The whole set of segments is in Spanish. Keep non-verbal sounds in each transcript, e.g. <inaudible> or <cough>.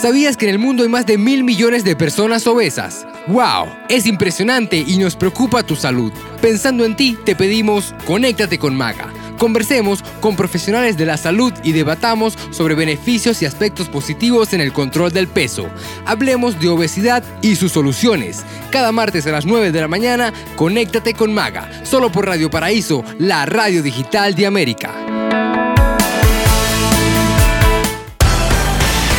¿Sabías que en el mundo hay más de mil millones de personas obesas? ¡Wow! Es impresionante y nos preocupa tu salud. Pensando en ti, te pedimos, conéctate con Maga. Conversemos con profesionales de la salud y debatamos sobre beneficios y aspectos positivos en el control del peso. Hablemos de obesidad y sus soluciones. Cada martes a las 9 de la mañana, conéctate con Maga, solo por Radio Paraíso, la radio digital de América.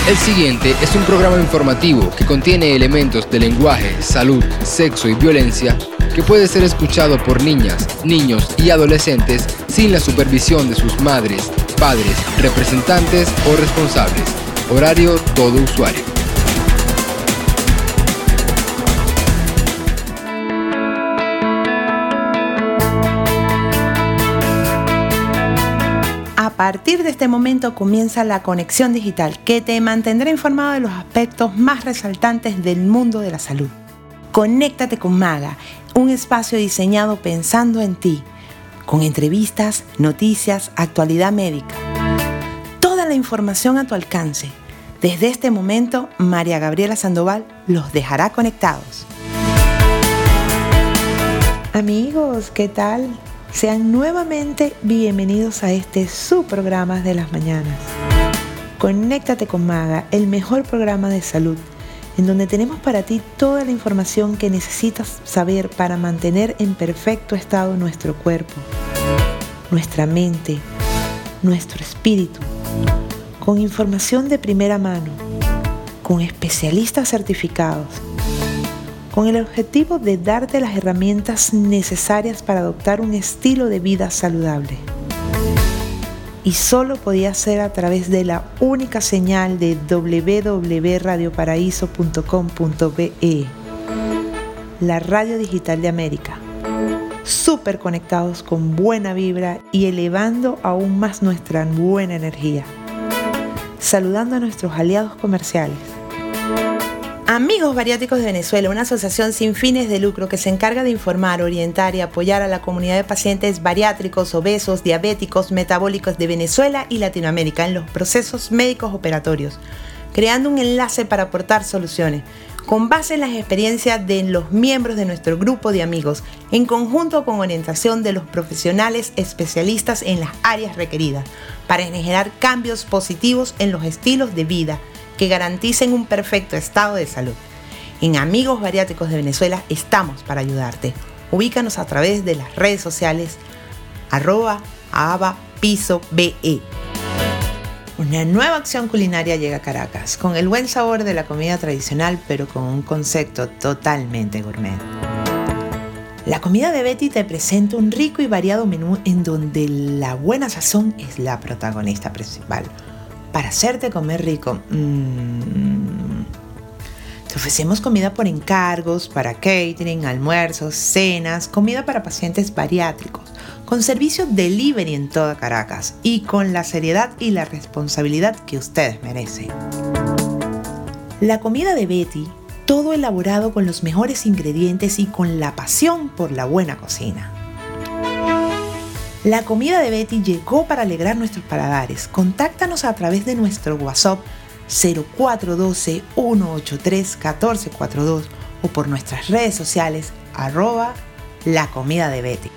El siguiente es un programa informativo que contiene elementos de lenguaje, salud, sexo y violencia que puede ser escuchado por niñas, niños y adolescentes sin la supervisión de sus madres, padres, representantes o responsables. Horario todo usuario. Partir de este momento comienza la conexión digital que te mantendrá informado de los aspectos más resaltantes del mundo de la salud. Conéctate con Maga, un espacio diseñado pensando en ti, con entrevistas, noticias, actualidad médica. Toda la información a tu alcance. Desde este momento, María Gabriela Sandoval los dejará conectados. Amigos, ¿qué tal? Sean nuevamente bienvenidos a este su programa de las mañanas. Conéctate con Maga, el mejor programa de salud, en donde tenemos para ti toda la información que necesitas saber para mantener en perfecto estado nuestro cuerpo, nuestra mente, nuestro espíritu, con información de primera mano, con especialistas certificados con el objetivo de darte las herramientas necesarias para adoptar un estilo de vida saludable. Y solo podía ser a través de la única señal de www.radioparaíso.com.be, la radio digital de América. Súper conectados con buena vibra y elevando aún más nuestra buena energía. Saludando a nuestros aliados comerciales Amigos Bariátricos de Venezuela, una asociación sin fines de lucro que se encarga de informar, orientar y apoyar a la comunidad de pacientes bariátricos, obesos, diabéticos, metabólicos de Venezuela y Latinoamérica en los procesos médicos operatorios, creando un enlace para aportar soluciones. Con base en las experiencias de los miembros de nuestro grupo de amigos, en conjunto con orientación de los profesionales especialistas en las áreas requeridas, para generar cambios positivos en los estilos de vida que garanticen un perfecto estado de salud. En Amigos Bariátricos de Venezuela estamos para ayudarte. Ubícanos a través de las redes sociales arroba piso BE. Una nueva acción culinaria llega a Caracas, con el buen sabor de la comida tradicional, pero con un concepto totalmente gourmet. La comida de Betty te presenta un rico y variado menú en donde la buena sazón es la protagonista principal para hacerte comer rico. Mm. Te ofrecemos comida por encargos, para catering, almuerzos, cenas, comida para pacientes bariátricos, con servicio delivery en toda Caracas y con la seriedad y la responsabilidad que ustedes merecen. La comida de Betty, todo elaborado con los mejores ingredientes y con la pasión por la buena cocina. La comida de Betty llegó para alegrar nuestros paladares. Contáctanos a través de nuestro WhatsApp 0412-183-1442 o por nuestras redes sociales arroba la comida de Betty.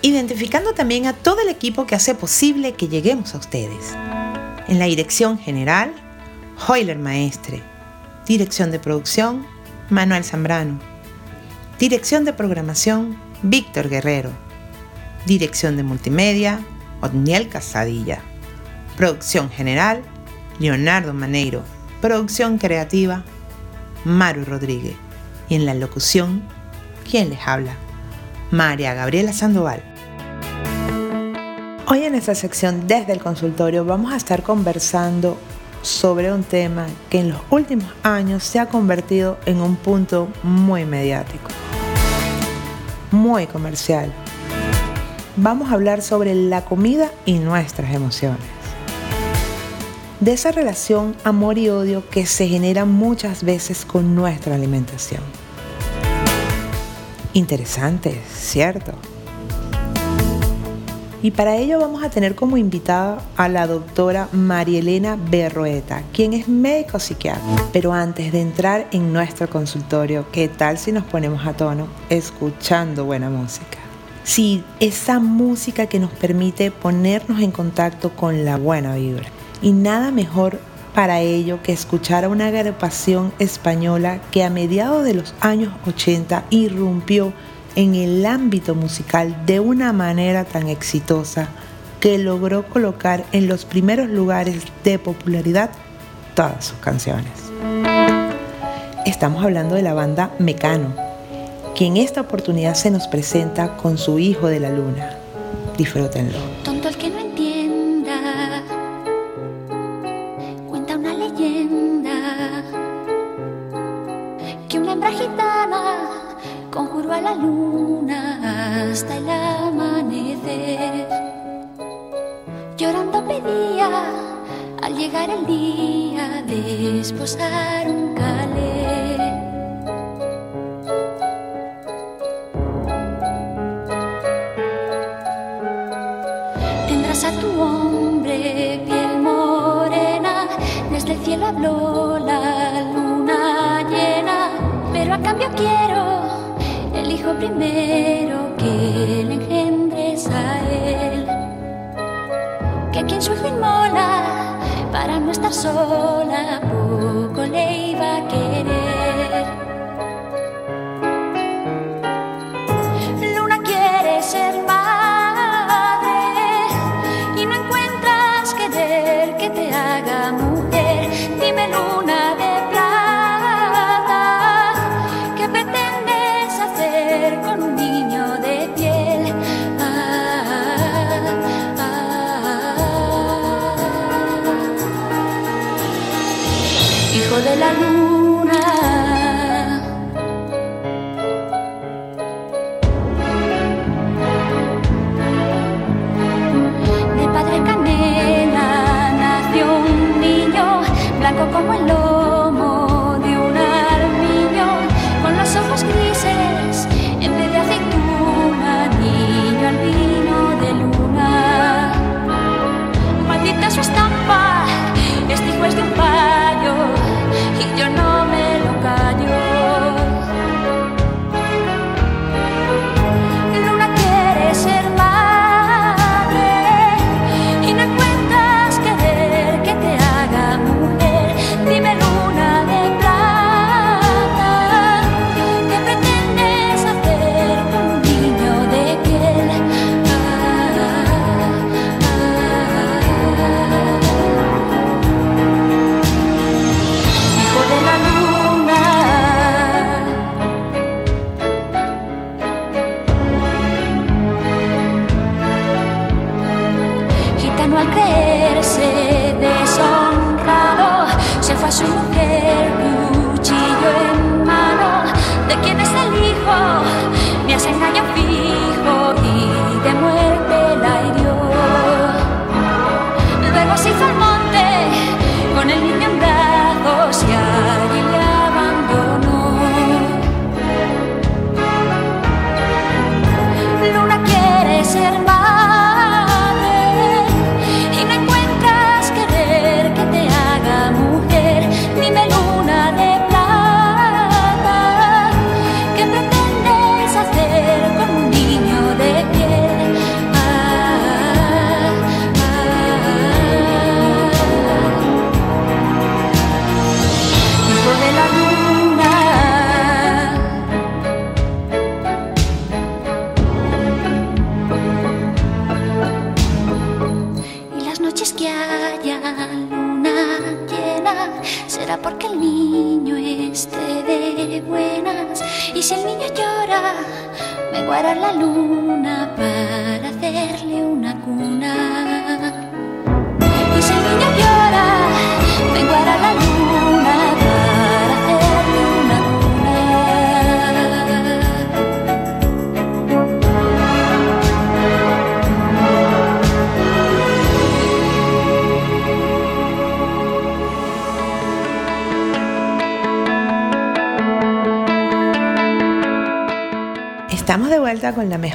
Identificando también a todo el equipo que hace posible que lleguemos a ustedes. En la dirección general, Hoyler Maestre. Dirección de producción, Manuel Zambrano. Dirección de programación, Víctor Guerrero. Dirección de Multimedia, Otniel Casadilla. Producción general, Leonardo Maneiro. Producción creativa, Maru Rodríguez. Y en la locución, ¿quién les habla? María Gabriela Sandoval. Hoy en esta sección desde el consultorio vamos a estar conversando sobre un tema que en los últimos años se ha convertido en un punto muy mediático, muy comercial vamos a hablar sobre la comida y nuestras emociones. De esa relación amor y odio que se genera muchas veces con nuestra alimentación. Interesante, ¿cierto? Y para ello vamos a tener como invitada a la doctora Marielena Berroeta, quien es médico psiquiatra. Pero antes de entrar en nuestro consultorio, ¿qué tal si nos ponemos a tono escuchando buena música? si esa música que nos permite ponernos en contacto con la buena vibra. Y nada mejor para ello que escuchar a una agrupación española que a mediados de los años 80 irrumpió en el ámbito musical de una manera tan exitosa que logró colocar en los primeros lugares de popularidad todas sus canciones. Estamos hablando de la banda Mecano, que en esta oportunidad se nos presenta con su Hijo de la Luna. Disfrútenlo.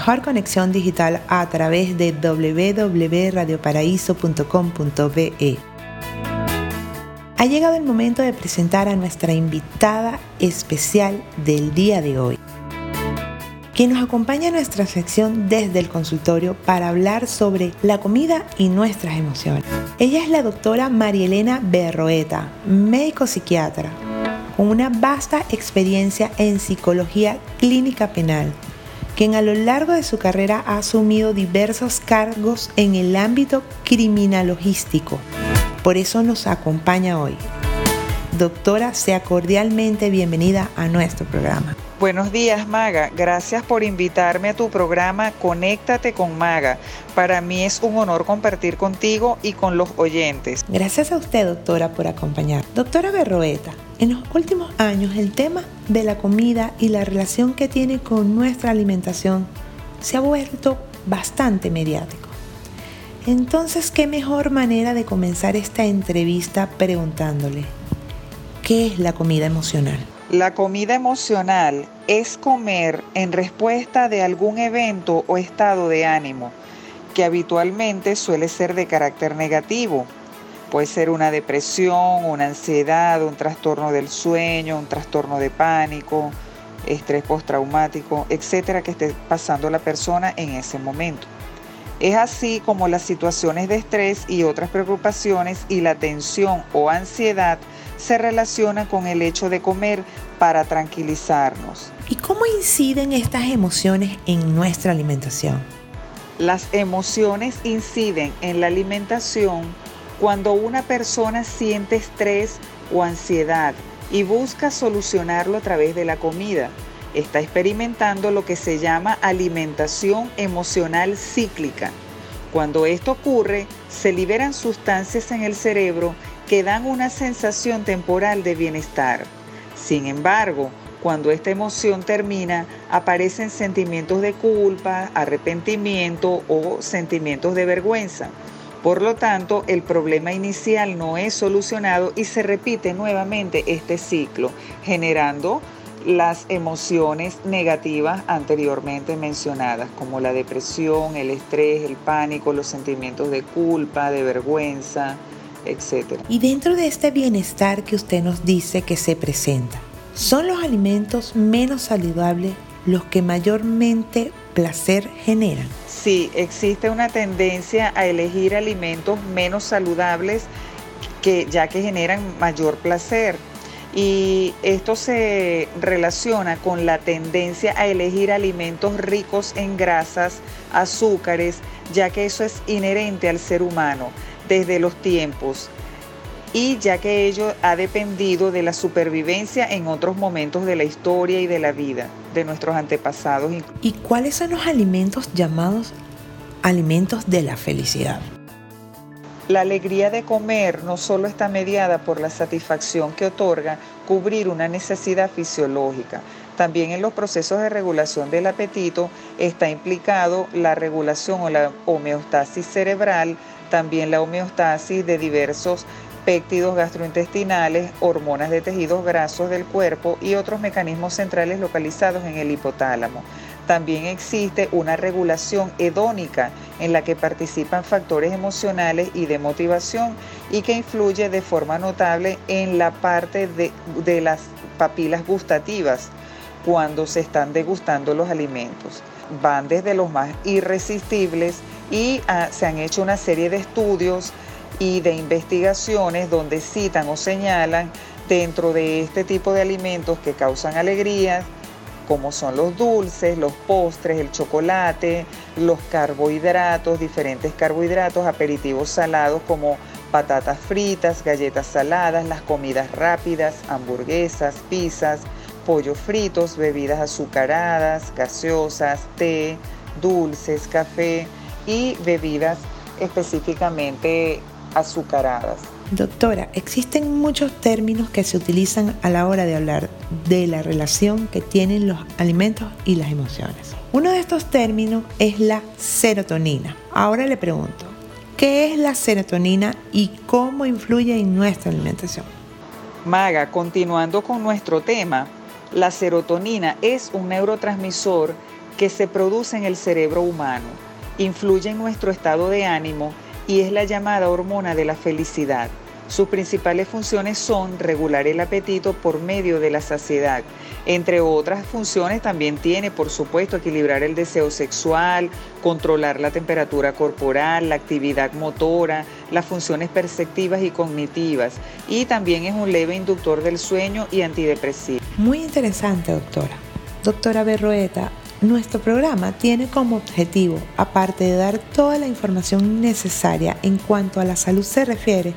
Mejor conexión digital a través de www.radioparaíso.com.be. Ha llegado el momento de presentar a nuestra invitada especial del día de hoy, quien nos acompaña en nuestra sección desde el consultorio para hablar sobre la comida y nuestras emociones. Ella es la doctora Marielena Berroeta, médico psiquiatra, con una vasta experiencia en psicología clínica penal quien a lo largo de su carrera ha asumido diversos cargos en el ámbito criminalogístico. Por eso nos acompaña hoy. Doctora, sea cordialmente bienvenida a nuestro programa. Buenos días, Maga. Gracias por invitarme a tu programa Conéctate con Maga. Para mí es un honor compartir contigo y con los oyentes. Gracias a usted, doctora, por acompañar. Doctora Berroeta, en los últimos años el tema de la comida y la relación que tiene con nuestra alimentación se ha vuelto bastante mediático. Entonces, ¿qué mejor manera de comenzar esta entrevista preguntándole, ¿qué es la comida emocional? La comida emocional es comer en respuesta de algún evento o estado de ánimo que habitualmente suele ser de carácter negativo Puede ser una depresión, una ansiedad, un trastorno del sueño, un trastorno de pánico, estrés postraumático, etcétera, que esté pasando la persona en ese momento. Es así como las situaciones de estrés y otras preocupaciones y la tensión o ansiedad se relacionan con el hecho de comer para tranquilizarnos. ¿Y cómo inciden estas emociones en nuestra alimentación? Las emociones inciden en la alimentación cuando una persona siente estrés o ansiedad y busca solucionarlo a través de la comida, está experimentando lo que se llama alimentación emocional cíclica. Cuando esto ocurre, se liberan sustancias en el cerebro que dan una sensación temporal de bienestar. Sin embargo, cuando esta emoción termina, aparecen sentimientos de culpa, arrepentimiento o sentimientos de vergüenza. Por lo tanto, el problema inicial no es solucionado y se repite nuevamente este ciclo, generando las emociones negativas anteriormente mencionadas, como la depresión, el estrés, el pánico, los sentimientos de culpa, de vergüenza, etc. Y dentro de este bienestar que usted nos dice que se presenta, ¿son los alimentos menos saludables los que mayormente placer generan? sí existe una tendencia a elegir alimentos menos saludables que ya que generan mayor placer. Y esto se relaciona con la tendencia a elegir alimentos ricos en grasas, azúcares, ya que eso es inherente al ser humano desde los tiempos y ya que ello ha dependido de la supervivencia en otros momentos de la historia y de la vida de nuestros antepasados. ¿Y cuáles son los alimentos llamados alimentos de la felicidad? La alegría de comer no solo está mediada por la satisfacción que otorga cubrir una necesidad fisiológica, también en los procesos de regulación del apetito está implicado la regulación o la homeostasis cerebral, también la homeostasis de diversos péptidos gastrointestinales, hormonas de tejidos grasos del cuerpo y otros mecanismos centrales localizados en el hipotálamo. También existe una regulación hedónica en la que participan factores emocionales y de motivación y que influye de forma notable en la parte de, las papilas gustativas cuando se están degustando los alimentos. Van desde los más irresistibles y ah, se han hecho una serie de estudios y de investigaciones donde citan o señalan dentro de este tipo de alimentos que causan alegrías, como son los dulces, los postres, el chocolate, los carbohidratos, diferentes carbohidratos, aperitivos salados como patatas fritas, galletas saladas, las comidas rápidas, hamburguesas, pizzas, pollos fritos, bebidas azucaradas, gaseosas, té, dulces, café y bebidas específicamente azucaradas. Doctora, existen muchos términos que se utilizan a la hora de hablar de la relación que tienen los alimentos y las emociones. Uno de estos términos es la serotonina. Ahora le pregunto, ¿qué es la serotonina y cómo influye en nuestra alimentación? Maga, continuando con nuestro tema, la serotonina es un neurotransmisor que se produce en el cerebro humano, influye en nuestro estado de ánimo y es la llamada hormona de la felicidad. Sus principales funciones son regular el apetito por medio de la saciedad. Entre otras funciones también tiene, por supuesto, equilibrar el deseo sexual, controlar la temperatura corporal, la actividad motora, las funciones perceptivas y cognitivas. Y también es un leve inductor del sueño y antidepresivo. Muy interesante, doctora. Doctora Berroeta, nuestro programa tiene como objetivo, aparte de dar toda la información necesaria en cuanto a la salud se refiere,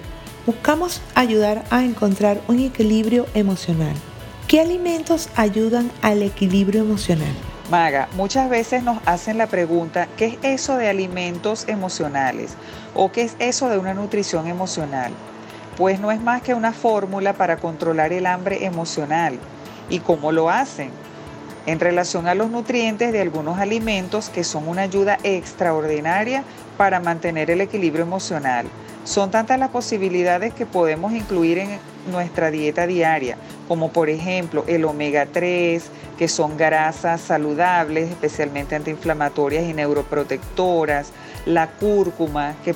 buscamos ayudar a encontrar un equilibrio emocional. ¿Qué alimentos ayudan al equilibrio emocional? Maga, muchas veces nos hacen la pregunta, ¿qué es eso de alimentos emocionales? ¿O qué es eso de una nutrición emocional? Pues no es más que una fórmula para controlar el hambre emocional. ¿Y cómo lo hacen? En relación a los nutrientes de algunos alimentos que son una ayuda extraordinaria para mantener el equilibrio emocional. Son tantas las posibilidades que podemos incluir en nuestra dieta diaria, como por ejemplo el omega 3, que son grasas saludables, especialmente antiinflamatorias y neuroprotectoras, la cúrcuma, que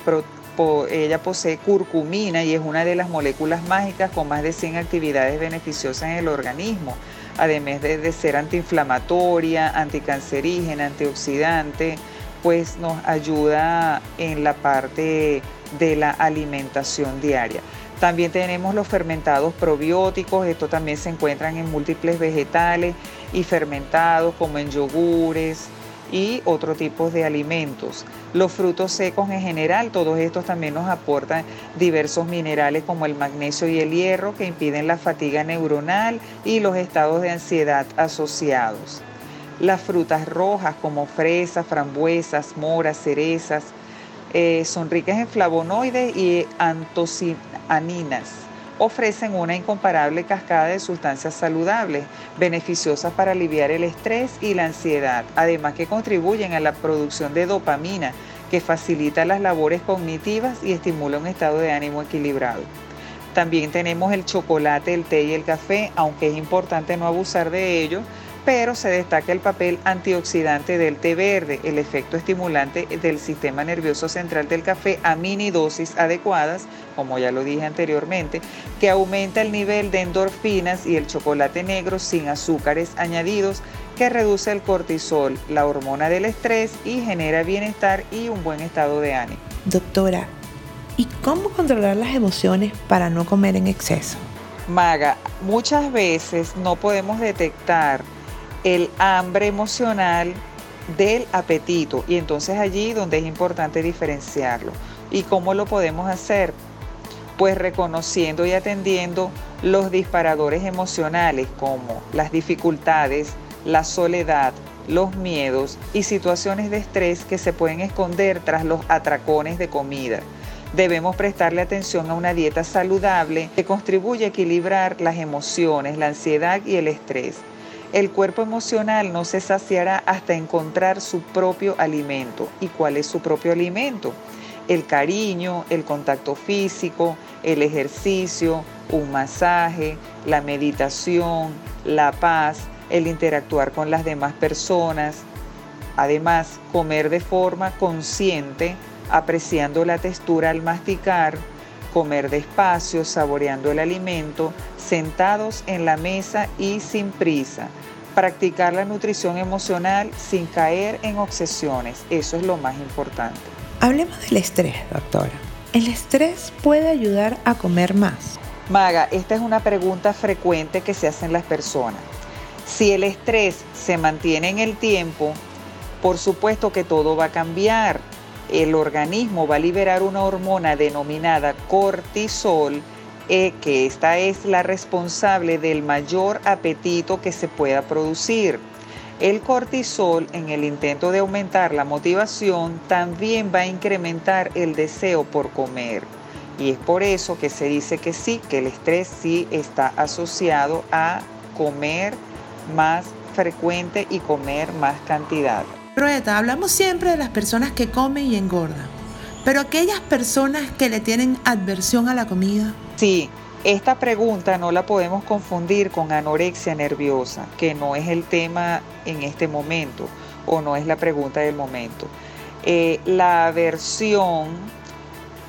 ella posee curcumina y es una de las moléculas mágicas con más de 100 actividades beneficiosas en el organismo, además de, de ser antiinflamatoria, anticancerígena, antioxidante, pues nos ayuda en la parte de la alimentación diaria. También tenemos los fermentados probióticos, estos también se encuentran en múltiples vegetales y fermentados como en yogures y otros tipos de alimentos. Los frutos secos en general, todos estos también nos aportan diversos minerales como el magnesio y el hierro que impiden la fatiga neuronal y los estados de ansiedad asociados. Las frutas rojas como fresas, frambuesas, moras, cerezas, eh, son ricas en flavonoides y antocianinas. Ofrecen una incomparable cascada de sustancias saludables, beneficiosas para aliviar el estrés y la ansiedad, además que contribuyen a la producción de dopamina, que facilita las labores cognitivas y estimula un estado de ánimo equilibrado. También tenemos el chocolate, el té y el café, aunque es importante no abusar de ello, pero se destaca el papel antioxidante del té verde, el efecto estimulante del sistema nervioso central del café a mini dosis adecuadas, como ya lo dije anteriormente, que aumenta el nivel de endorfinas y el chocolate negro sin azúcares añadidos, que reduce el cortisol, la hormona del estrés y genera bienestar y un buen estado de ánimo. Doctora, ¿y cómo controlar las emociones para no comer en exceso? Maga, muchas veces no podemos detectar el hambre emocional del apetito y entonces allí donde es importante diferenciarlo. ¿Y cómo lo podemos hacer? Pues reconociendo y atendiendo los disparadores emocionales como las dificultades, la soledad, los miedos y situaciones de estrés que se pueden esconder tras los atracones de comida. Debemos prestarle atención a una dieta saludable que contribuye a equilibrar las emociones, la ansiedad y el estrés el cuerpo emocional no se saciará hasta encontrar su propio alimento. ¿Y cuál es su propio alimento? El cariño, el contacto físico, el ejercicio, un masaje, la meditación, la paz, el interactuar con las demás personas. Además, comer de forma consciente, apreciando la textura al masticar, comer despacio, saboreando el alimento, sentados en la mesa y sin prisa. Practicar la nutrición emocional sin caer en obsesiones, eso es lo más importante. Hablemos del estrés, doctora. ¿El estrés puede ayudar a comer más? Maga, esta es una pregunta frecuente que se hacen las personas. Si el estrés se mantiene en el tiempo, por supuesto que todo va a cambiar el organismo va a liberar una hormona denominada cortisol, eh, que esta es la responsable del mayor apetito que se pueda producir. El cortisol, en el intento de aumentar la motivación, también va a incrementar el deseo por comer. Y es por eso que se dice que sí, que el estrés sí está asociado a comer más frecuente y comer más cantidad. Roeta, hablamos siempre de las personas que comen y engordan, pero aquellas personas que le tienen adversión a la comida. Sí, esta pregunta no la podemos confundir con anorexia nerviosa, que no es el tema en este momento. o no es la pregunta del momento. Eh, la aversión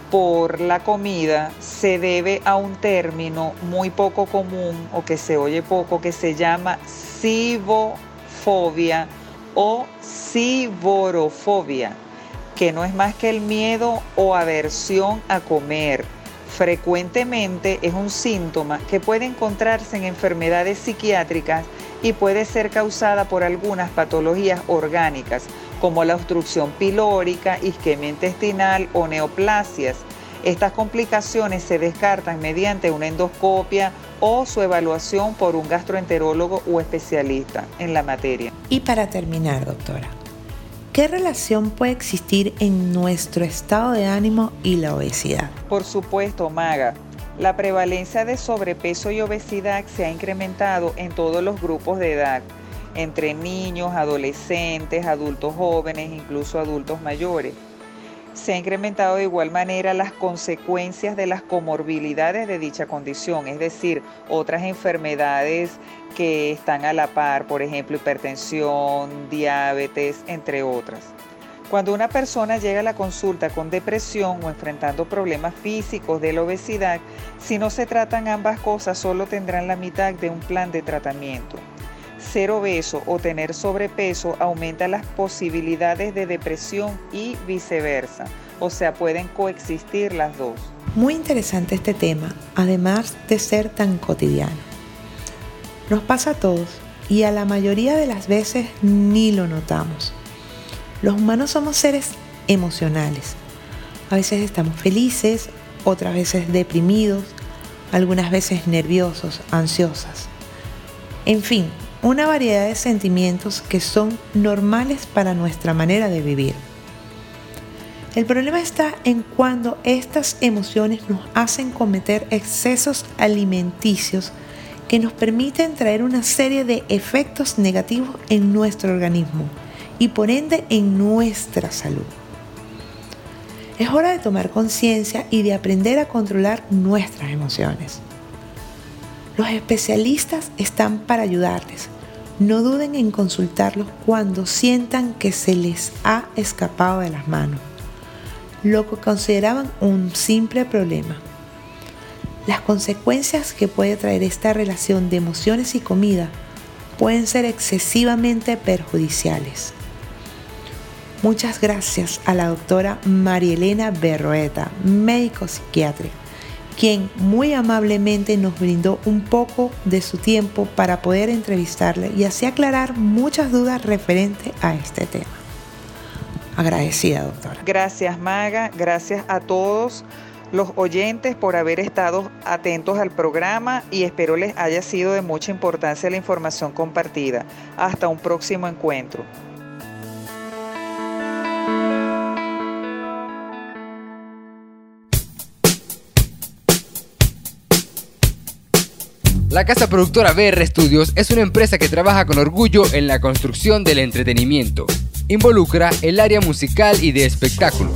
por la comida se debe a un término muy poco común o que se oye poco que se llama cibofobia o ciborofobia, que no es más que el miedo o aversión a comer. Frecuentemente es un síntoma que puede encontrarse en enfermedades psiquiátricas y puede ser causada por algunas patologías orgánicas como la obstrucción pilórica, isquemia intestinal o neoplasias. Estas complicaciones se descartan mediante una endoscopia o su evaluación por un gastroenterólogo o especialista en la materia. Y para terminar, doctora, ¿qué relación puede existir en nuestro estado de ánimo y la obesidad? Por supuesto, Maga. La prevalencia de sobrepeso y obesidad se ha incrementado en todos los grupos de edad, entre niños, adolescentes, adultos jóvenes, incluso adultos mayores. Se ha incrementado de igual manera las consecuencias de las comorbilidades de dicha condición, es decir, otras enfermedades que están a la par, por ejemplo, hipertensión, diabetes, entre otras. Cuando una persona llega a la consulta con depresión o enfrentando problemas físicos de la obesidad, si no se tratan ambas cosas, solo tendrán la mitad de un plan de tratamiento. Ser obeso o tener sobrepeso aumenta las posibilidades de depresión y viceversa, o sea, pueden coexistir las dos. Muy interesante este tema, además de ser tan cotidiano. Nos pasa a todos y a la mayoría de las veces ni lo notamos. Los humanos somos seres emocionales. A veces estamos felices, otras veces deprimidos, algunas veces nerviosos, ansiosas. En fin, una variedad de sentimientos que son normales para nuestra manera de vivir. El problema está en cuando estas emociones nos hacen cometer excesos alimenticios que nos permiten traer una serie de efectos negativos en nuestro organismo y por ende en nuestra salud. Es hora de tomar conciencia y de aprender a controlar nuestras emociones. Los especialistas están para ayudarles. No duden en consultarlos cuando sientan que se les ha escapado de las manos, lo que consideraban un simple problema. Las consecuencias que puede traer esta relación de emociones y comida pueden ser excesivamente perjudiciales. Muchas gracias a la doctora Marielena Berroeta, médico psiquiatra, quien muy amablemente nos brindó un poco de su tiempo para poder entrevistarle y así aclarar muchas dudas referentes a este tema. Agradecida, doctora. Gracias, Maga. Gracias a todos los oyentes por haber estado atentos al programa y espero les haya sido de mucha importancia la información compartida. Hasta un próximo encuentro. La casa productora BR Studios es una empresa que trabaja con orgullo en la construcción del entretenimiento. Involucra el área musical y de espectáculo.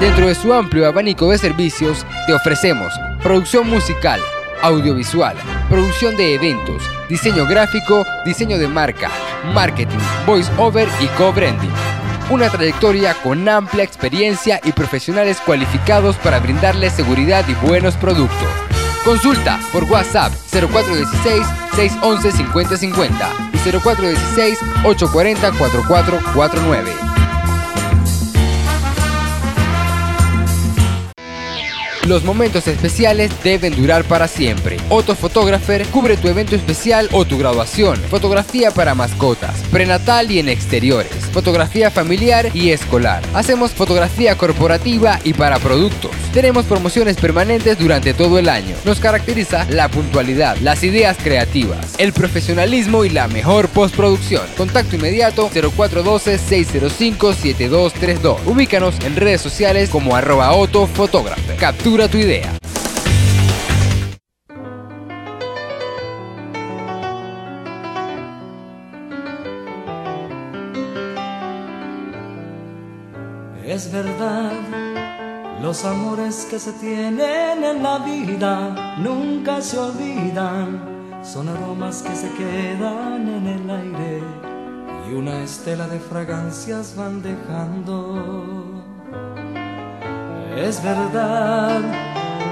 Dentro de su amplio abanico de servicios, te ofrecemos producción musical, audiovisual, producción de eventos, diseño gráfico, diseño de marca, marketing, voice over y co-branding. Una trayectoria con amplia experiencia y profesionales cualificados para brindarles seguridad y buenos productos. Consulta por WhatsApp 0416-611-5050 y 0416-840-4449. Los momentos especiales deben durar para siempre. Otto Photographer cubre tu evento especial o tu graduación. Fotografía para mascotas, prenatal y en exteriores. Fotografía familiar y escolar. Hacemos fotografía corporativa y para productos. Tenemos promociones permanentes durante todo el año. Nos caracteriza la puntualidad, las ideas creativas, el profesionalismo y la mejor postproducción. Contacto inmediato 0412-605-7232. Ubícanos en redes sociales como arroba Otto Photographer. Captura tu idea. Es verdad, los amores que se tienen en la vida nunca se olvidan, son aromas que se quedan en el aire y una estela de fragancias van dejando. Es verdad,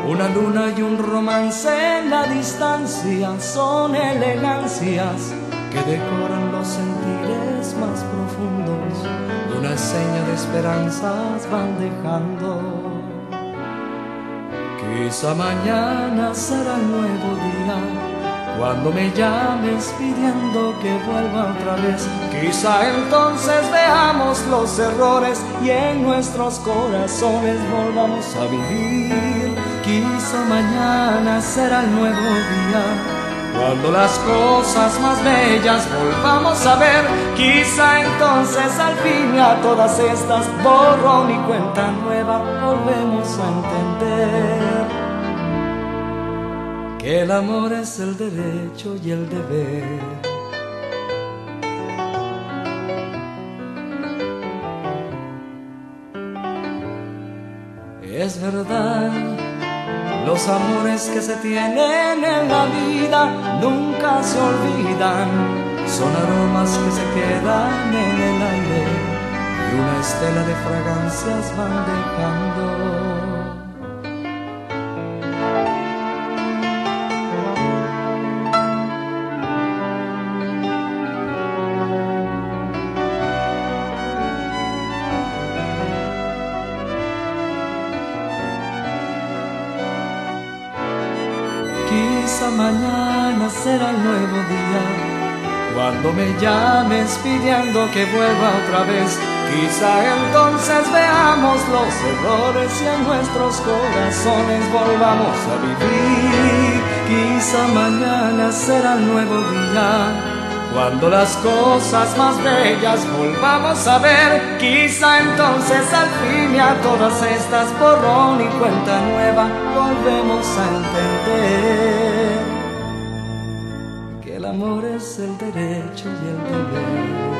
una luna y un romance en la distancia son elegancias que decoran los sentires más profundos una seña de esperanzas van dejando. Quizá mañana será nuevo día cuando me llames pidiendo que vuelva otra vez, quizá entonces veamos los errores y en nuestros corazones volvamos a vivir. Quizá mañana será el nuevo día. Cuando las cosas más bellas volvamos a ver, quizá entonces al fin a todas estas borro mi cuenta nueva, volvemos a entender el amor es el derecho y el deber. Es verdad, los amores que se tienen en la vida nunca se olvidan, son aromas que se quedan en el aire y una estela de fragancias van dejando. Será el nuevo día. Cuando me llames pidiendo que vuelva otra vez, quizá entonces veamos los errores y en nuestros corazones volvamos a vivir. Quizá mañana será el nuevo día. Cuando las cosas más bellas volvamos a ver, quizá entonces al fin y a todas estas borrón y cuenta nueva volvemos a entender amor es el derecho y el deber.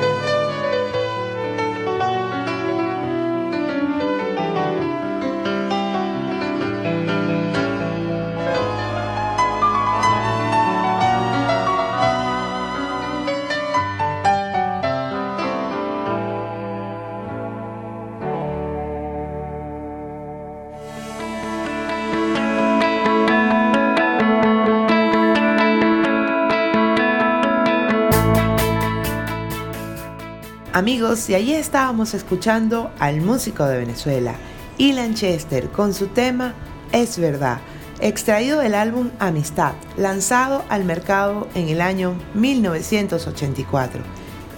Amigos, y ahí estábamos escuchando al músico de Venezuela, Ilan Chester, con su tema Es verdad, extraído del álbum Amistad, lanzado al mercado en el año 1984.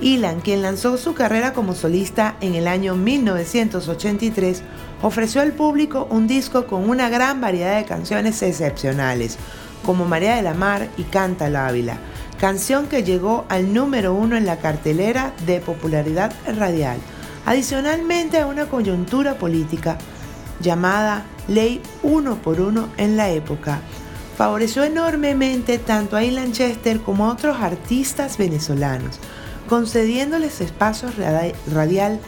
Ilan, quien lanzó su carrera como solista en el año 1983, ofreció al público un disco con una gran variedad de canciones excepcionales, como María de la Mar y Canta la Ávila canción que llegó al número uno en la cartelera de popularidad radial, adicionalmente a una coyuntura política llamada Ley Uno por Uno en la época. Favoreció enormemente tanto a Ilan Chester como a otros artistas venezolanos, concediéndoles espacios radial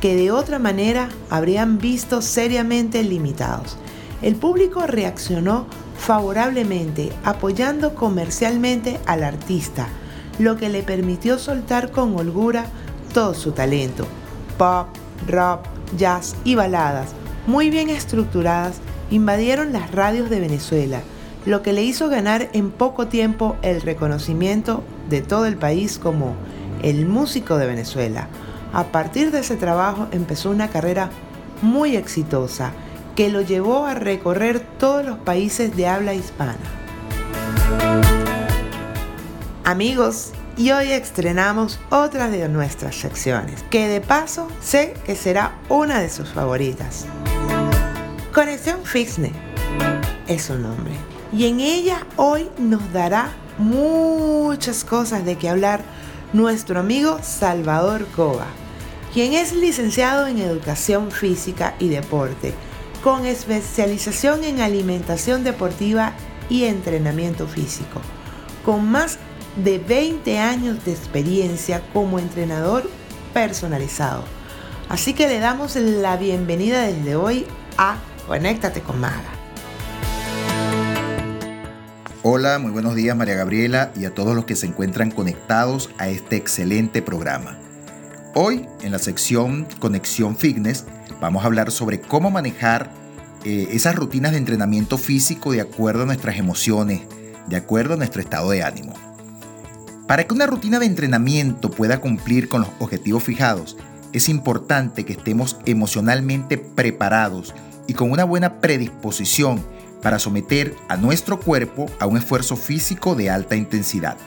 que de otra manera habrían visto seriamente limitados. El público reaccionó favorablemente, apoyando comercialmente al artista, lo que le permitió soltar con holgura todo su talento. Pop, rock, jazz y baladas, muy bien estructuradas, invadieron las radios de Venezuela, lo que le hizo ganar en poco tiempo el reconocimiento de todo el país como el músico de Venezuela. A partir de ese trabajo empezó una carrera muy exitosa que lo llevó a recorrer todos los países de habla hispana. Amigos, y hoy estrenamos otra de nuestras secciones, que de paso sé que será una de sus favoritas. Conexión Fitness es su nombre. Y en ella hoy nos dará muchas cosas de qué hablar nuestro amigo Salvador Cova, quien es licenciado en Educación Física y Deporte con especialización en alimentación deportiva y entrenamiento físico, con más de 20 años de experiencia como entrenador personalizado. Así que le damos la bienvenida desde hoy a Conéctate con Maga. Hola, muy buenos días María Gabriela y a todos los que se encuentran conectados a este excelente programa. Hoy, en la sección Conexión Fitness, vamos a hablar sobre cómo manejar eh, esas rutinas de entrenamiento físico de acuerdo a nuestras emociones, de acuerdo a nuestro estado de ánimo. Para que una rutina de entrenamiento pueda cumplir con los objetivos fijados, es importante que estemos emocionalmente preparados y con una buena predisposición para someter a nuestro cuerpo a un esfuerzo físico de alta intensidad.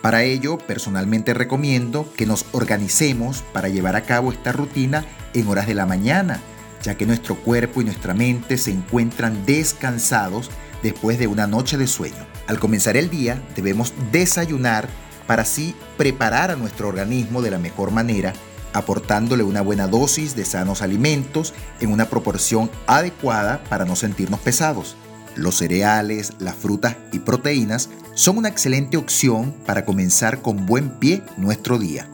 Para ello, personalmente recomiendo que nos organicemos para llevar a cabo esta rutina en horas de la mañana, ya que nuestro cuerpo y nuestra mente se encuentran descansados después de una noche de sueño. Al comenzar el día debemos desayunar para así preparar a nuestro organismo de la mejor manera, aportándole una buena dosis de sanos alimentos en una proporción adecuada para no sentirnos pesados. Los cereales, las frutas y proteínas son una excelente opción para comenzar con buen pie nuestro día.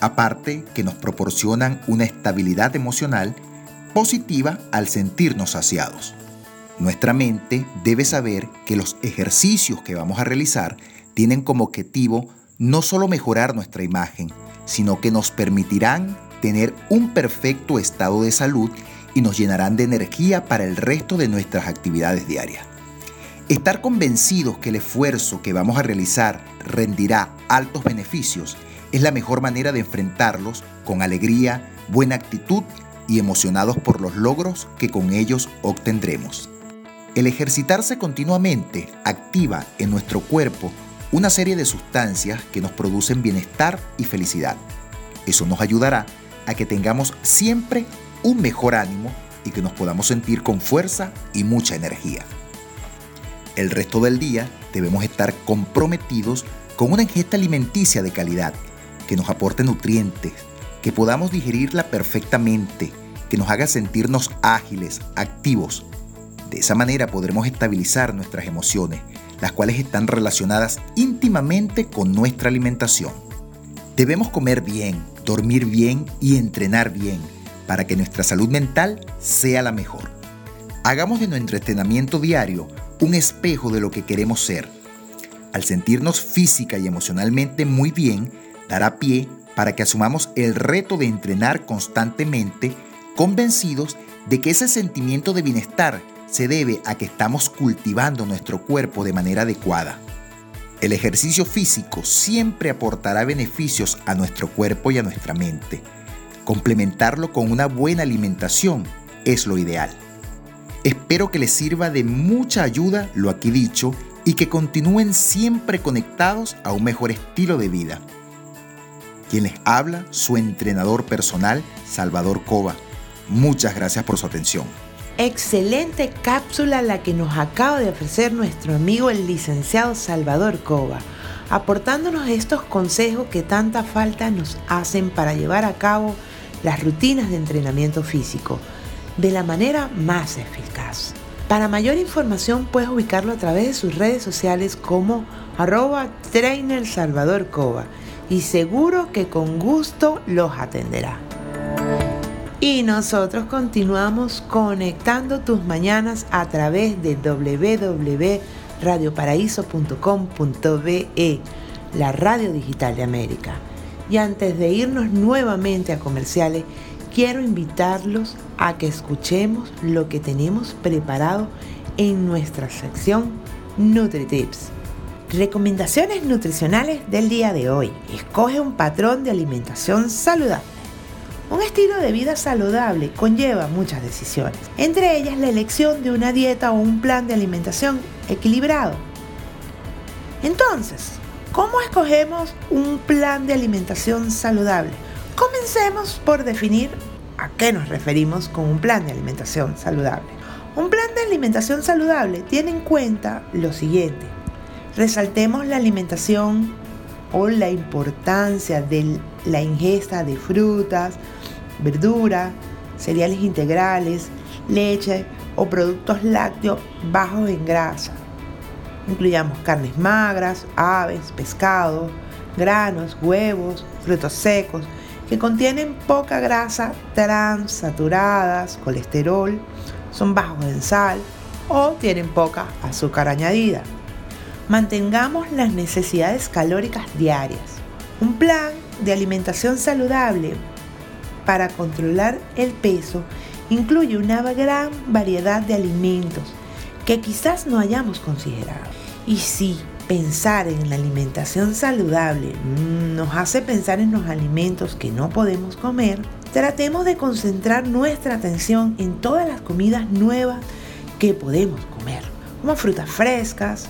Aparte que nos proporcionan una estabilidad emocional positiva al sentirnos saciados. Nuestra mente debe saber que los ejercicios que vamos a realizar tienen como objetivo no solo mejorar nuestra imagen, sino que nos permitirán tener un perfecto estado de salud y nos llenarán de energía para el resto de nuestras actividades diarias. Estar convencidos que el esfuerzo que vamos a realizar rendirá altos beneficios es la mejor manera de enfrentarlos con alegría, buena actitud y emocionados por los logros que con ellos obtendremos. El ejercitarse continuamente activa en nuestro cuerpo una serie de sustancias que nos producen bienestar y felicidad. Eso nos ayudará a que tengamos siempre un mejor ánimo y que nos podamos sentir con fuerza y mucha energía. El resto del día debemos estar comprometidos con una ingesta alimenticia de calidad, que nos aporte nutrientes, que podamos digerirla perfectamente, que nos haga sentirnos ágiles, activos. De esa manera podremos estabilizar nuestras emociones, las cuales están relacionadas íntimamente con nuestra alimentación. Debemos comer bien, dormir bien y entrenar bien para que nuestra salud mental sea la mejor. Hagamos de nuestro entrenamiento diario un espejo de lo que queremos ser. Al sentirnos física y emocionalmente muy bien, dará pie para que asumamos el reto de entrenar constantemente, convencidos de que ese sentimiento de bienestar se debe a que estamos cultivando nuestro cuerpo de manera adecuada. El ejercicio físico siempre aportará beneficios a nuestro cuerpo y a nuestra mente Complementarlo con una buena alimentación es lo ideal. Espero que les sirva de mucha ayuda lo aquí dicho y que continúen siempre conectados a un mejor estilo de vida. Quien les habla, su entrenador personal, Salvador Cova. Muchas gracias por su atención. Excelente cápsula la que nos acaba de ofrecer nuestro amigo el licenciado Salvador Cova, aportándonos estos consejos que tanta falta nos hacen para llevar a cabo las rutinas de entrenamiento físico de la manera más eficaz. Para mayor información puedes ubicarlo a través de sus redes sociales como arroba trainer Salvador Cova y seguro que con gusto los atenderá. Y nosotros continuamos conectando tus mañanas a través de www.radioparaíso.com.be, la radio digital de América. Y antes de irnos nuevamente a comerciales, quiero invitarlos a que escuchemos lo que tenemos preparado en nuestra sección NutriTips. Recomendaciones nutricionales del día de hoy. Escoge un patrón de alimentación saludable. Un estilo de vida saludable conlleva muchas decisiones, entre ellas la elección de una dieta o un plan de alimentación equilibrado. Entonces, ¿Cómo escogemos un plan de alimentación saludable? Comencemos por definir a qué nos referimos con un plan de alimentación saludable. Un plan de alimentación saludable tiene en cuenta lo siguiente. Resaltemos la alimentación o la importancia de la ingesta de frutas, verduras, cereales integrales, leche o productos lácteos bajos en grasa Incluyamos carnes magras, aves, pescado, granos, huevos, frutos secos, que contienen poca grasa transaturadas, colesterol, son bajos en sal o tienen poca azúcar añadida. Mantengamos las necesidades calóricas diarias. Un plan de alimentación saludable para controlar el peso incluye una gran variedad de alimentos que quizás no hayamos considerado. Y si pensar en la alimentación saludable nos hace pensar en los alimentos que no podemos comer, tratemos de concentrar nuestra atención en todas las comidas nuevas que podemos comer, como frutas frescas,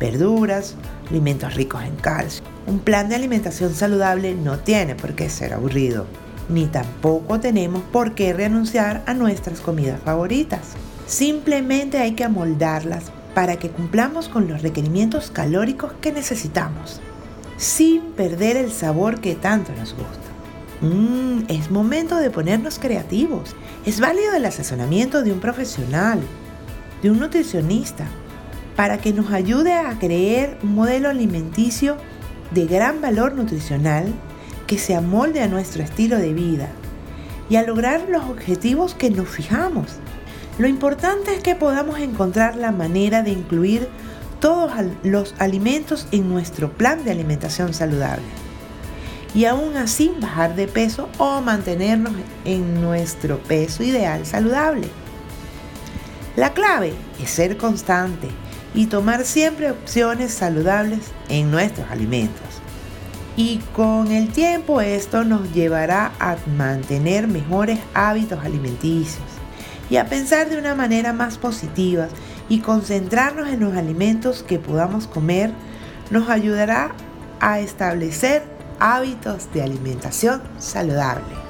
verduras, alimentos ricos en calcio. Un plan de alimentación saludable no tiene por qué ser aburrido, ni tampoco tenemos por qué renunciar a nuestras comidas favoritas. Simplemente hay que amoldarlas para que cumplamos con los requerimientos calóricos que necesitamos, sin perder el sabor que tanto nos gusta. Mmm, es momento de ponernos creativos. Es válido el asesoramiento de un profesional, de un nutricionista, para que nos ayude a crear un modelo alimenticio de gran valor nutricional que se amolde a nuestro estilo de vida y a lograr los objetivos que nos fijamos. Lo importante es que podamos encontrar la manera de incluir todos los alimentos en nuestro plan de alimentación saludable y aún así bajar de peso o mantenernos en nuestro peso ideal saludable. La clave es ser constante y tomar siempre opciones saludables en nuestros alimentos. Y con el tiempo esto nos llevará a mantener mejores hábitos alimenticios y a pensar de una manera más positiva y concentrarnos en los alimentos que podamos comer nos ayudará a establecer hábitos de alimentación saludable.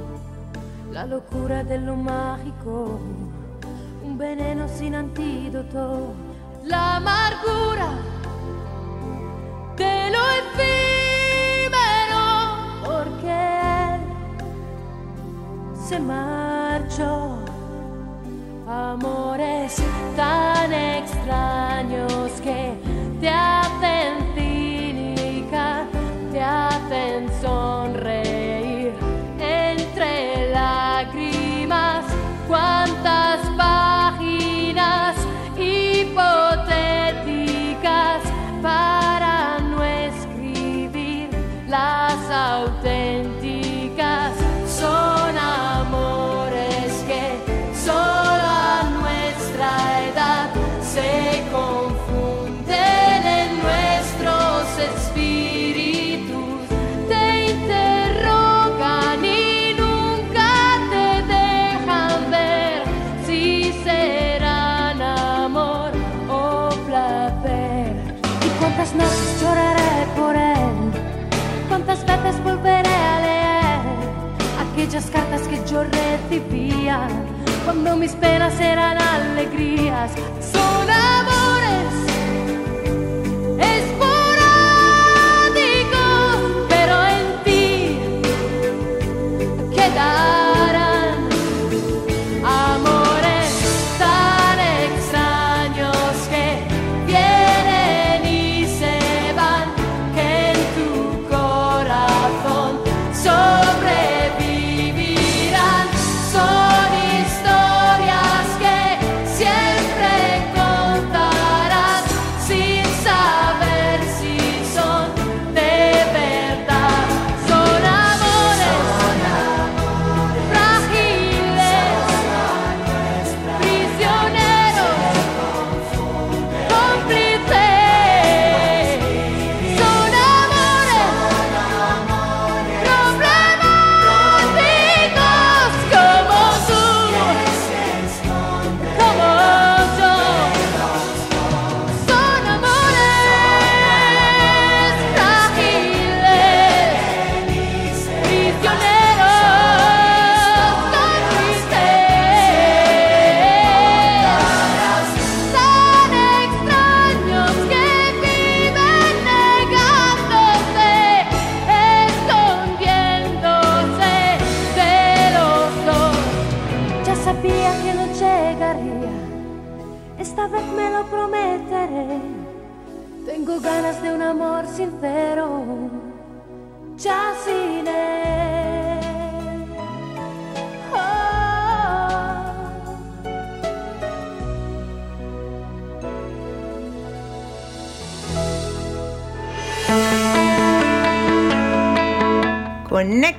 la locura de lo mágico, un veneno sin antídoto, la amargura de lo efímero, porque se marchó. Amores tan extraños que te hacen cínica, te hacen sonreír yo recibía cuando mis penas eran alegrías?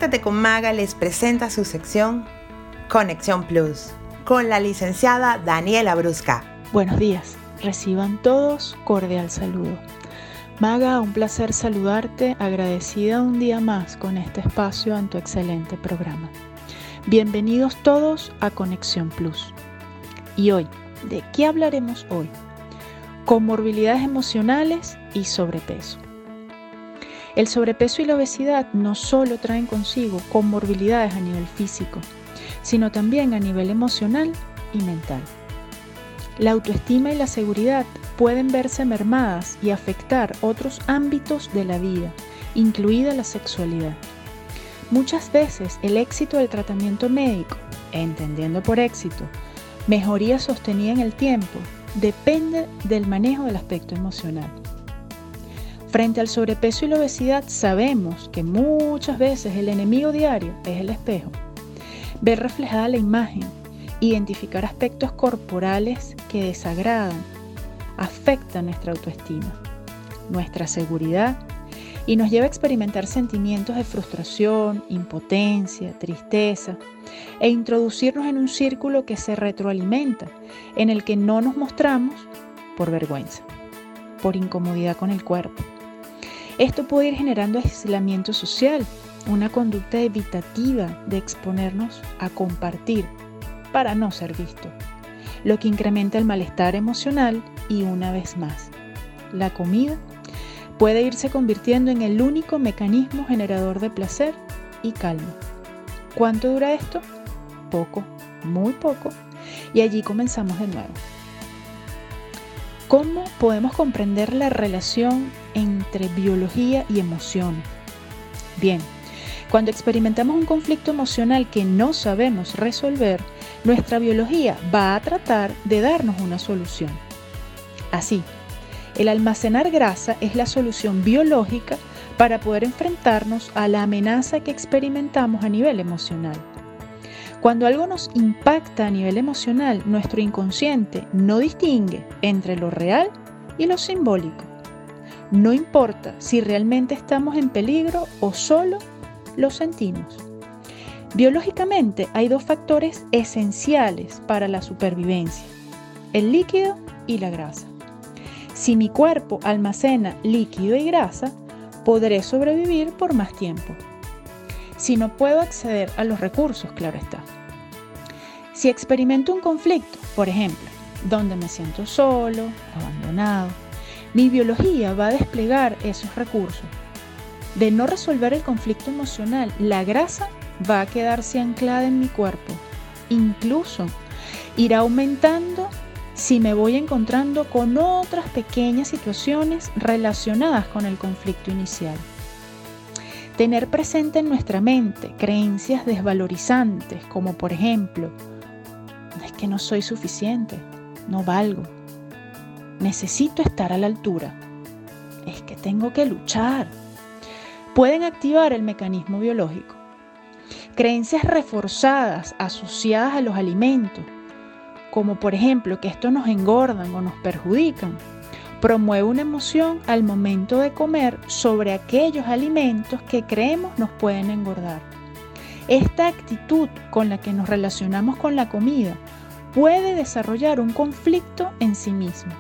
Conéctate con Maga les presenta su sección Conexión Plus con la licenciada Daniela Brusca. Buenos días, reciban todos cordial saludo. Maga, un placer saludarte, agradecida un día más con este espacio en tu excelente programa. Bienvenidos todos a Conexión Plus. Y hoy, ¿de qué hablaremos hoy? Comorbilidades emocionales y sobrepeso. El sobrepeso y la obesidad no solo traen consigo comorbilidades a nivel físico, sino también a nivel emocional y mental. La autoestima y la seguridad pueden verse mermadas y afectar otros ámbitos de la vida, incluida la sexualidad. Muchas veces el éxito del tratamiento médico, entendiendo por éxito, mejoría sostenida en el tiempo, depende del manejo del aspecto emocional. Frente al sobrepeso y la obesidad sabemos que muchas veces el enemigo diario es el espejo. Ver reflejada la imagen, identificar aspectos corporales que desagradan, afecta nuestra autoestima, nuestra seguridad y nos lleva a experimentar sentimientos de frustración, impotencia, tristeza e introducirnos en un círculo que se retroalimenta, en el que no nos mostramos por vergüenza, por incomodidad con el cuerpo esto puede ir generando aislamiento social, una conducta evitativa de exponernos a compartir para no ser visto, lo que incrementa el malestar emocional y una vez más, la comida puede irse convirtiendo en el único mecanismo generador de placer y calma. ¿Cuánto dura esto? Poco, muy poco, y allí comenzamos de nuevo. ¿Cómo podemos comprender la relación entre biología y emociones? Bien, cuando experimentamos un conflicto emocional que no sabemos resolver, nuestra biología va a tratar de darnos una solución. Así, el almacenar grasa es la solución biológica para poder enfrentarnos a la amenaza que experimentamos a nivel emocional. Cuando algo nos impacta a nivel emocional, nuestro inconsciente no distingue entre lo real y lo simbólico. No importa si realmente estamos en peligro o solo lo sentimos. Biológicamente hay dos factores esenciales para la supervivencia, el líquido y la grasa. Si mi cuerpo almacena líquido y grasa, podré sobrevivir por más tiempo si no puedo acceder a los recursos, claro está. Si experimento un conflicto, por ejemplo, donde me siento solo, abandonado, mi biología va a desplegar esos recursos. De no resolver el conflicto emocional, la grasa va a quedarse anclada en mi cuerpo. Incluso irá aumentando si me voy encontrando con otras pequeñas situaciones relacionadas con el conflicto inicial. Tener presente en nuestra mente creencias desvalorizantes como por ejemplo, es que no soy suficiente, no valgo, necesito estar a la altura, es que tengo que luchar, pueden activar el mecanismo biológico. Creencias reforzadas asociadas a los alimentos, como por ejemplo que estos nos engordan o nos perjudican, Promueve una emoción al momento de comer sobre aquellos alimentos que creemos nos pueden engordar. Esta actitud con la que nos relacionamos con la comida puede desarrollar un conflicto en sí mismo.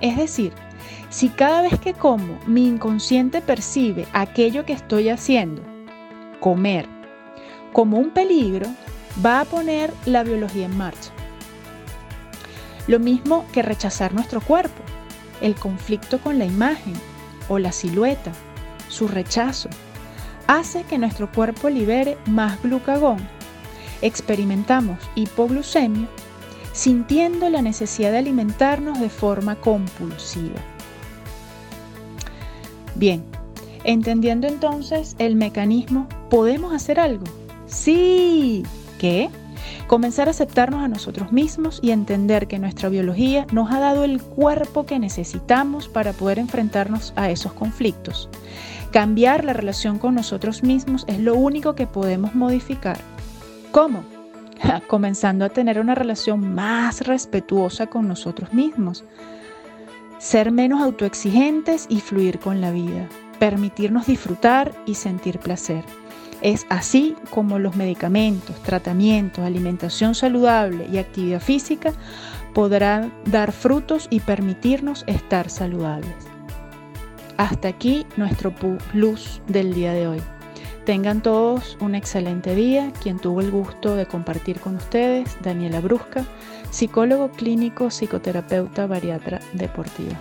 Es decir, si cada vez que como mi inconsciente percibe aquello que estoy haciendo, comer, como un peligro, va a poner la biología en marcha. Lo mismo que rechazar nuestro cuerpo el conflicto con la imagen o la silueta, su rechazo, hace que nuestro cuerpo libere más glucagón. Experimentamos hipoglucemia sintiendo la necesidad de alimentarnos de forma compulsiva. Bien, entendiendo entonces el mecanismo, ¿podemos hacer algo? Sí. ¿Qué? Comenzar a aceptarnos a nosotros mismos y entender que nuestra biología nos ha dado el cuerpo que necesitamos para poder enfrentarnos a esos conflictos. Cambiar la relación con nosotros mismos es lo único que podemos modificar. ¿Cómo? <laughs> Comenzando a tener una relación más respetuosa con nosotros mismos. Ser menos autoexigentes y fluir con la vida. Permitirnos disfrutar y sentir placer. Es así como los medicamentos, tratamientos, alimentación saludable y actividad física podrán dar frutos y permitirnos estar saludables. Hasta aquí nuestro plus del día de hoy. Tengan todos un excelente día. Quien tuvo el gusto de compartir con ustedes, Daniela Brusca, psicólogo clínico, psicoterapeuta, bariatra deportiva.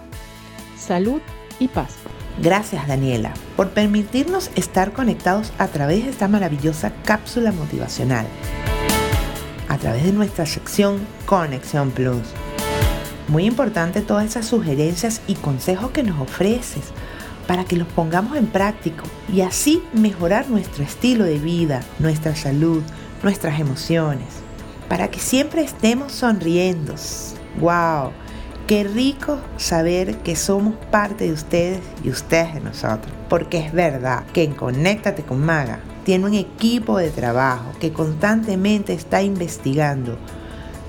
Salud y paz. Gracias Daniela por permitirnos estar conectados a través de esta maravillosa cápsula motivacional, a través de nuestra sección Conexión Plus. Muy importante todas esas sugerencias y consejos que nos ofreces para que los pongamos en práctica y así mejorar nuestro estilo de vida, nuestra salud, nuestras emociones, para que siempre estemos sonriendo. ¡Wow! Qué rico saber que somos parte de ustedes y ustedes de nosotros. Porque es verdad que en Conéctate con Maga tiene un equipo de trabajo que constantemente está investigando,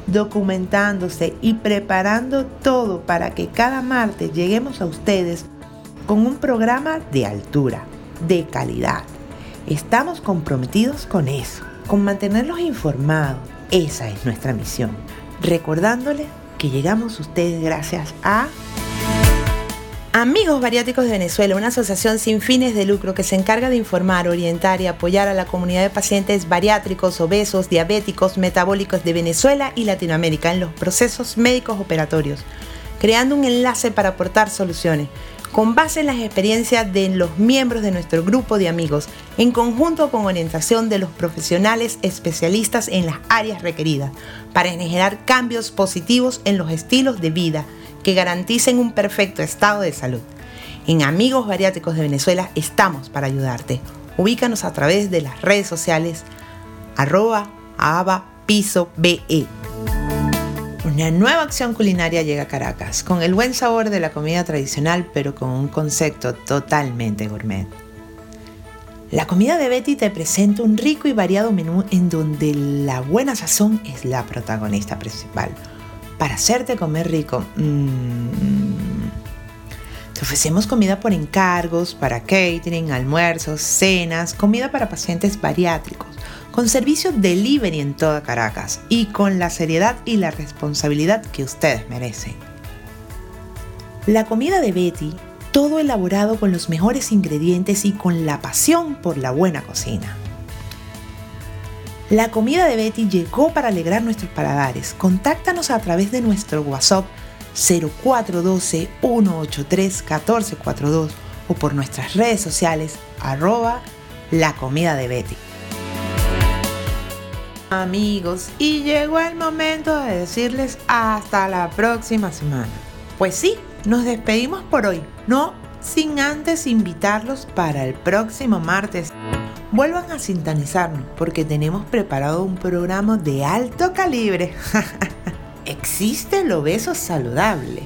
documentándose y preparando todo para que cada martes lleguemos a ustedes con un programa de altura, de calidad. Estamos comprometidos con eso, con mantenerlos informados. Esa es nuestra misión. Recordándoles que llegamos a ustedes gracias a Amigos Bariátricos de Venezuela, una asociación sin fines de lucro que se encarga de informar, orientar y apoyar a la comunidad de pacientes bariátricos, obesos, diabéticos, metabólicos de Venezuela y Latinoamérica en los procesos médicos operatorios, creando un enlace para aportar soluciones con base en las experiencias de los miembros de nuestro grupo de amigos, en conjunto con orientación de los profesionales especialistas en las áreas requeridas, para generar cambios positivos en los estilos de vida que garanticen un perfecto estado de salud. En Amigos Bariátricos de Venezuela estamos para ayudarte. Ubícanos a través de las redes sociales arroba piso BE. Una nueva acción culinaria llega a Caracas, con el buen sabor de la comida tradicional, pero con un concepto totalmente gourmet. La comida de Betty te presenta un rico y variado menú en donde la buena sazón es la protagonista principal. Para hacerte comer rico, mmm, te ofrecemos comida por encargos, para catering, almuerzos, cenas, comida para pacientes bariátricos con servicio delivery en toda Caracas y con la seriedad y la responsabilidad que ustedes merecen. La comida de Betty, todo elaborado con los mejores ingredientes y con la pasión por la buena cocina. La comida de Betty llegó para alegrar nuestros paladares. Contáctanos a través de nuestro WhatsApp 0412-183-1442 o por nuestras redes sociales arroba la comida de Betty amigos y llegó el momento de decirles hasta la próxima semana. Pues sí, nos despedimos por hoy, no sin antes invitarlos para el próximo martes. Vuelvan a sintonizarnos porque tenemos preparado un programa de alto calibre. <laughs> ¿Existe el obeso saludable?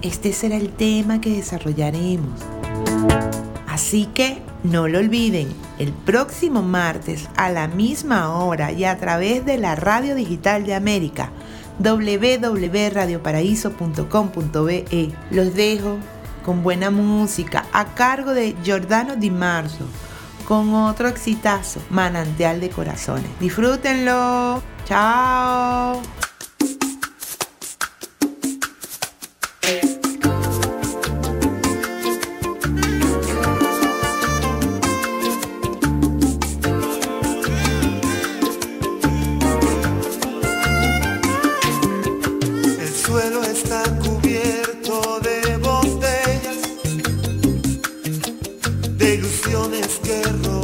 Este será el tema que desarrollaremos. Así que no lo olviden, el próximo martes a la misma hora y a través de la radio digital de América www.radioparaíso.com.be. Los dejo con buena música a cargo de Giordano Di Marzo con otro exitazo, Manantial de Corazones. Disfrútenlo. Chao. ilusiones que rodean.